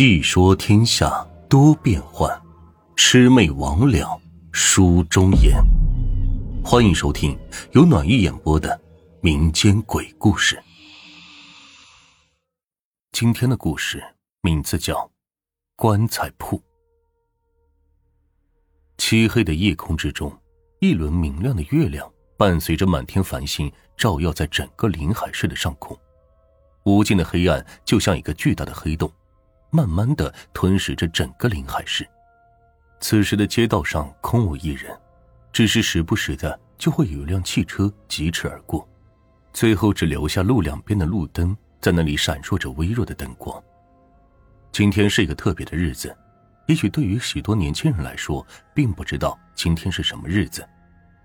细说天下多变幻，魑魅魍魉书中言。欢迎收听由暖玉演播的民间鬼故事。今天的故事名字叫《棺材铺》。漆黑的夜空之中，一轮明亮的月亮伴随着满天繁星，照耀在整个临海市的上空。无尽的黑暗就像一个巨大的黑洞。慢慢的吞噬着整个临海市。此时的街道上空无一人，只是时不时的就会有一辆汽车疾驰而过，最后只留下路两边的路灯在那里闪烁着微弱的灯光。今天是一个特别的日子，也许对于许多年轻人来说，并不知道今天是什么日子，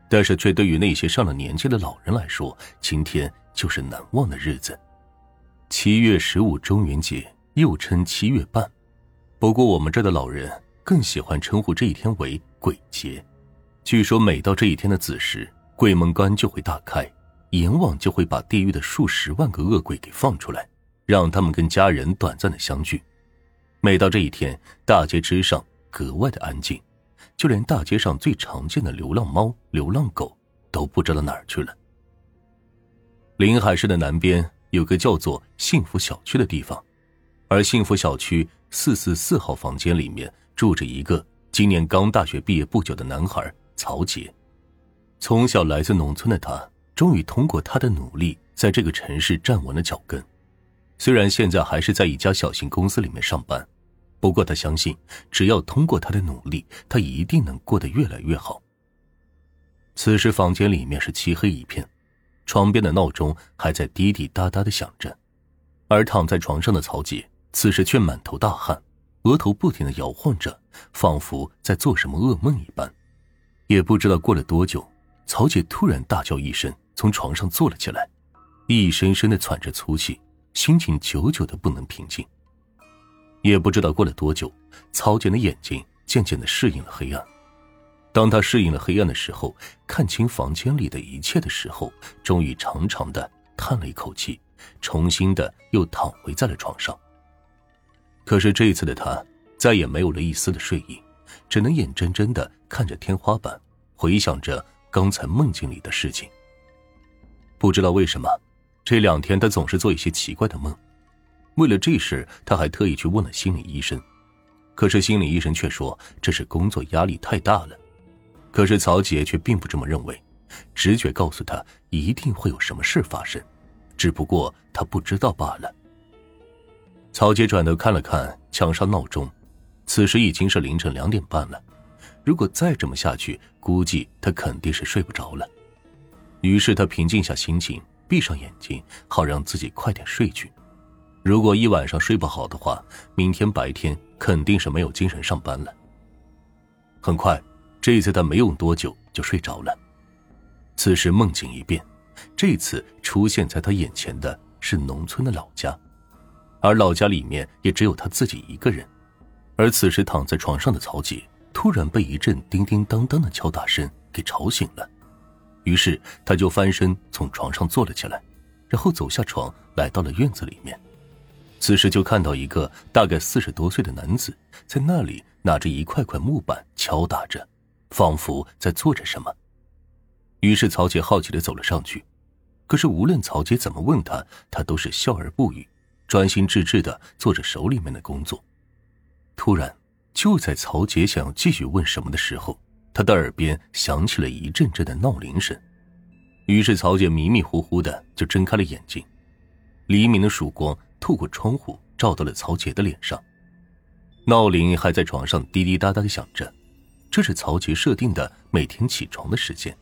但是却对于那些上了年纪的老人来说，今天就是难忘的日子。七月十五中元节。又称七月半，不过我们这的老人更喜欢称呼这一天为鬼节。据说每到这一天的子时，鬼门关就会大开，阎王就会把地狱的数十万个恶鬼给放出来，让他们跟家人短暂的相聚。每到这一天，大街之上格外的安静，就连大街上最常见的流浪猫、流浪狗都不知道哪儿去了。临海市的南边有个叫做幸福小区的地方。而幸福小区四四四号房间里面住着一个今年刚大学毕业不久的男孩曹杰。从小来自农村的他，终于通过他的努力，在这个城市站稳了脚跟。虽然现在还是在一家小型公司里面上班，不过他相信，只要通过他的努力，他一定能过得越来越好。此时房间里面是漆黑一片，床边的闹钟还在滴滴答答的响着，而躺在床上的曹杰。此时却满头大汗，额头不停的摇晃着，仿佛在做什么噩梦一般。也不知道过了多久，曹姐突然大叫一声，从床上坐了起来，一声声的喘着粗气，心情久久的不能平静。也不知道过了多久，曹姐的眼睛渐渐的适应了黑暗。当他适应了黑暗的时候，看清房间里的一切的时候，终于长长的叹了一口气，重新的又躺回在了床上。可是这一次的他再也没有了一丝的睡意，只能眼睁睁的看着天花板，回想着刚才梦境里的事情。不知道为什么，这两天他总是做一些奇怪的梦。为了这事，他还特意去问了心理医生，可是心理医生却说这是工作压力太大了。可是曹杰却并不这么认为，直觉告诉他一定会有什么事发生，只不过他不知道罢了。曹杰转头看了看墙上闹钟，此时已经是凌晨两点半了。如果再这么下去，估计他肯定是睡不着了。于是他平静下心情，闭上眼睛，好让自己快点睡去。如果一晚上睡不好的话，明天白天肯定是没有精神上班了。很快，这次他没用多久就睡着了。此时梦境一变，这次出现在他眼前的是农村的老家。而老家里面也只有他自己一个人，而此时躺在床上的曹杰突然被一阵叮叮当当的敲打声给吵醒了，于是他就翻身从床上坐了起来，然后走下床来到了院子里面，此时就看到一个大概四十多岁的男子在那里拿着一块块木板敲打着，仿佛在做着什么，于是曹杰好奇的走了上去，可是无论曹杰怎么问他，他都是笑而不语。专心致志的做着手里面的工作，突然，就在曹杰想要继续问什么的时候，他的耳边响起了一阵阵的闹铃声。于是，曹杰迷迷糊糊的就睁开了眼睛。黎明的曙光透过窗户照到了曹杰的脸上，闹铃还在床上滴滴答答的响着，这是曹杰设定的每天起床的时间。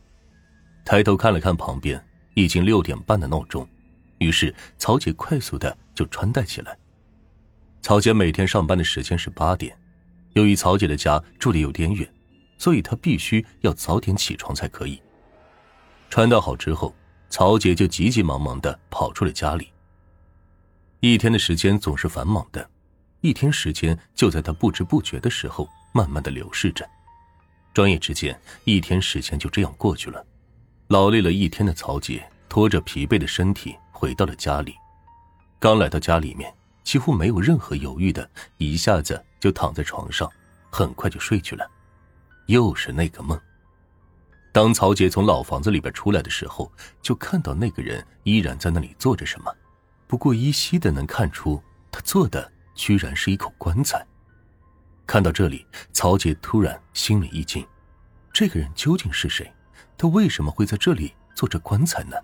抬头看了看旁边，已经六点半的闹钟。于是，曹姐快速的就穿戴起来。曹姐每天上班的时间是八点，由于曹姐的家住的有点远，所以她必须要早点起床才可以。穿戴好之后，曹姐就急急忙忙的跑出了家里。一天的时间总是繁忙的，一天时间就在她不知不觉的时候慢慢的流逝着。转眼之间，一天时间就这样过去了。劳累了一天的曹姐拖着疲惫的身体。回到了家里，刚来到家里面，几乎没有任何犹豫的，一下子就躺在床上，很快就睡去了。又是那个梦。当曹杰从老房子里边出来的时候，就看到那个人依然在那里做着什么，不过依稀的能看出他做的居然是一口棺材。看到这里，曹杰突然心里一惊，这个人究竟是谁？他为什么会在这里做着棺材呢？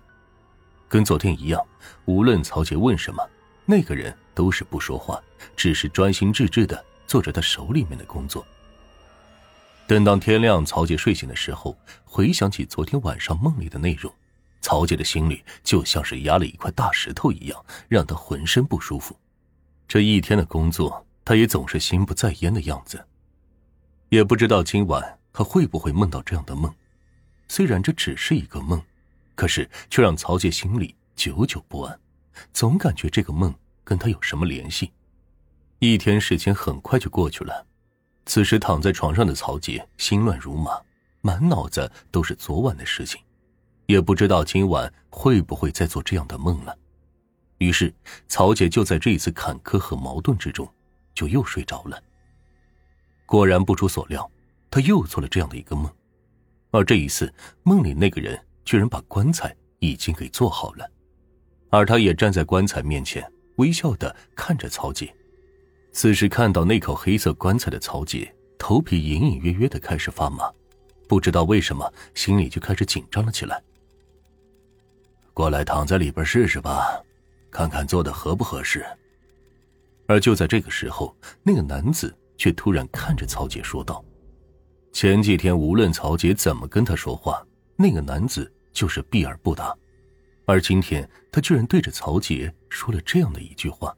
跟昨天一样，无论曹杰问什么，那个人都是不说话，只是专心致志的做着他手里面的工作。等到天亮，曹杰睡醒的时候，回想起昨天晚上梦里的内容，曹杰的心里就像是压了一块大石头一样，让他浑身不舒服。这一天的工作，他也总是心不在焉的样子，也不知道今晚他会不会梦到这样的梦。虽然这只是一个梦。可是，却让曹杰心里久久不安，总感觉这个梦跟他有什么联系。一天时间很快就过去了，此时躺在床上的曹杰心乱如麻，满脑子都是昨晚的事情，也不知道今晚会不会再做这样的梦了。于是，曹杰就在这一次坎坷和矛盾之中，就又睡着了。果然不出所料，他又做了这样的一个梦，而这一次梦里那个人。居然把棺材已经给做好了，而他也站在棺材面前，微笑的看着曹杰。此时看到那口黑色棺材的曹杰，头皮隐隐约约的开始发麻，不知道为什么，心里就开始紧张了起来。过来躺在里边试试吧，看看做的合不合适。而就在这个时候，那个男子却突然看着曹杰说道：“前几天无论曹杰怎么跟他说话。”那个男子就是避而不答，而今天他居然对着曹杰说了这样的一句话。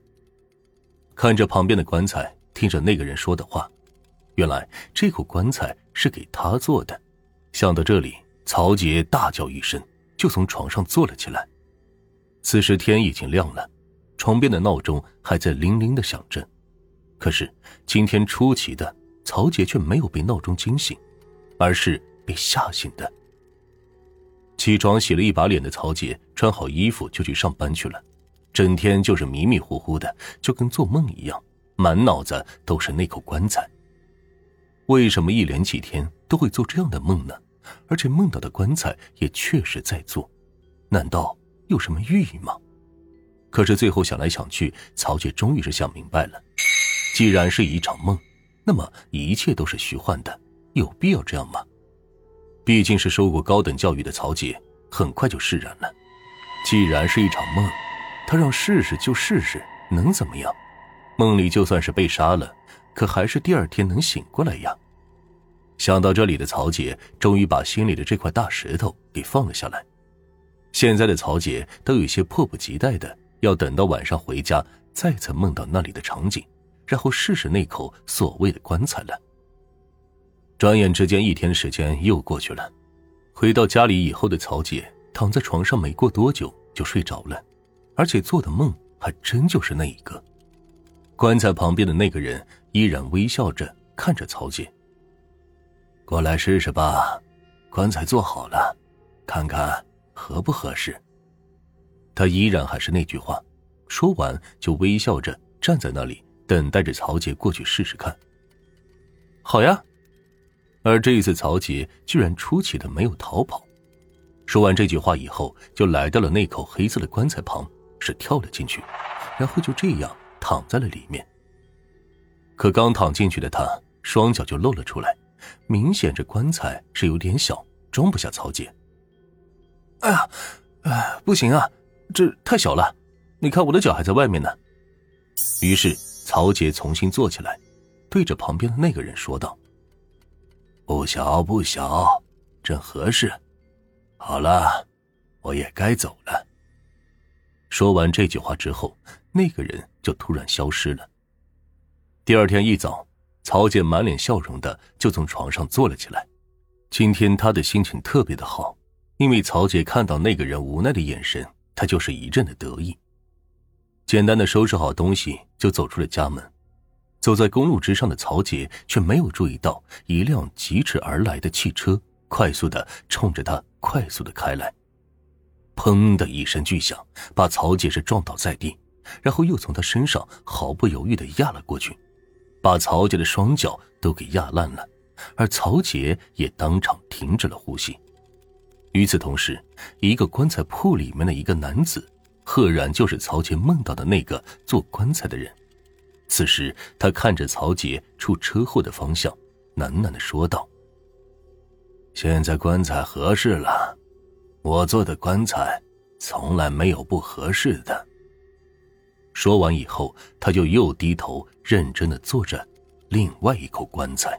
看着旁边的棺材，听着那个人说的话，原来这口棺材是给他做的。想到这里，曹杰大叫一声，就从床上坐了起来。此时天已经亮了，床边的闹钟还在铃铃的响着。可是今天出奇的，曹杰却没有被闹钟惊醒，而是被吓醒的。起床洗了一把脸的曹杰穿好衣服就去上班去了，整天就是迷迷糊糊的，就跟做梦一样，满脑子都是那口棺材。为什么一连几天都会做这样的梦呢？而且梦到的棺材也确实在做，难道有什么寓意吗？可是最后想来想去，曹杰终于是想明白了，既然是一场梦，那么一切都是虚幻的，有必要这样吗？毕竟是受过高等教育的曹杰，很快就释然了。既然是一场梦，他让试试就试试，能怎么样？梦里就算是被杀了，可还是第二天能醒过来呀。想到这里的曹杰，终于把心里的这块大石头给放了下来。现在的曹杰都有些迫不及待的要等到晚上回家，再次梦到那里的场景，然后试试那口所谓的棺材了。转眼之间，一天时间又过去了。回到家里以后的曹杰躺在床上，没过多久就睡着了，而且做的梦还真就是那一个。棺材旁边的那个人依然微笑着看着曹杰。过来试试吧，棺材做好了，看看合不合适。他依然还是那句话，说完就微笑着站在那里，等待着曹杰过去试试看。好呀。而这一次，曹杰居然出奇的没有逃跑。说完这句话以后，就来到了那口黑色的棺材旁，是跳了进去，然后就这样躺在了里面。可刚躺进去的他，双脚就露了出来，明显这棺材是有点小，装不下曹杰。哎呀，哎，不行啊，这太小了，你看我的脚还在外面呢。于是曹杰重新坐起来，对着旁边的那个人说道。不小不小，正合适。好了，我也该走了。说完这句话之后，那个人就突然消失了。第二天一早，曹杰满脸笑容的就从床上坐了起来。今天他的心情特别的好，因为曹杰看到那个人无奈的眼神，他就是一阵的得意。简单的收拾好东西，就走出了家门。走在公路之上的曹杰却没有注意到一辆疾驰而来的汽车快速的冲着他快速的开来，砰的一声巨响，把曹杰是撞倒在地，然后又从他身上毫不犹豫的压了过去，把曹杰的双脚都给压烂了，而曹杰也当场停止了呼吸。与此同时，一个棺材铺里面的一个男子，赫然就是曹杰梦到的那个做棺材的人。此时，他看着曹杰出车祸的方向，喃喃的说道：“现在棺材合适了，我做的棺材从来没有不合适的。”说完以后，他就又低头认真的做着另外一口棺材。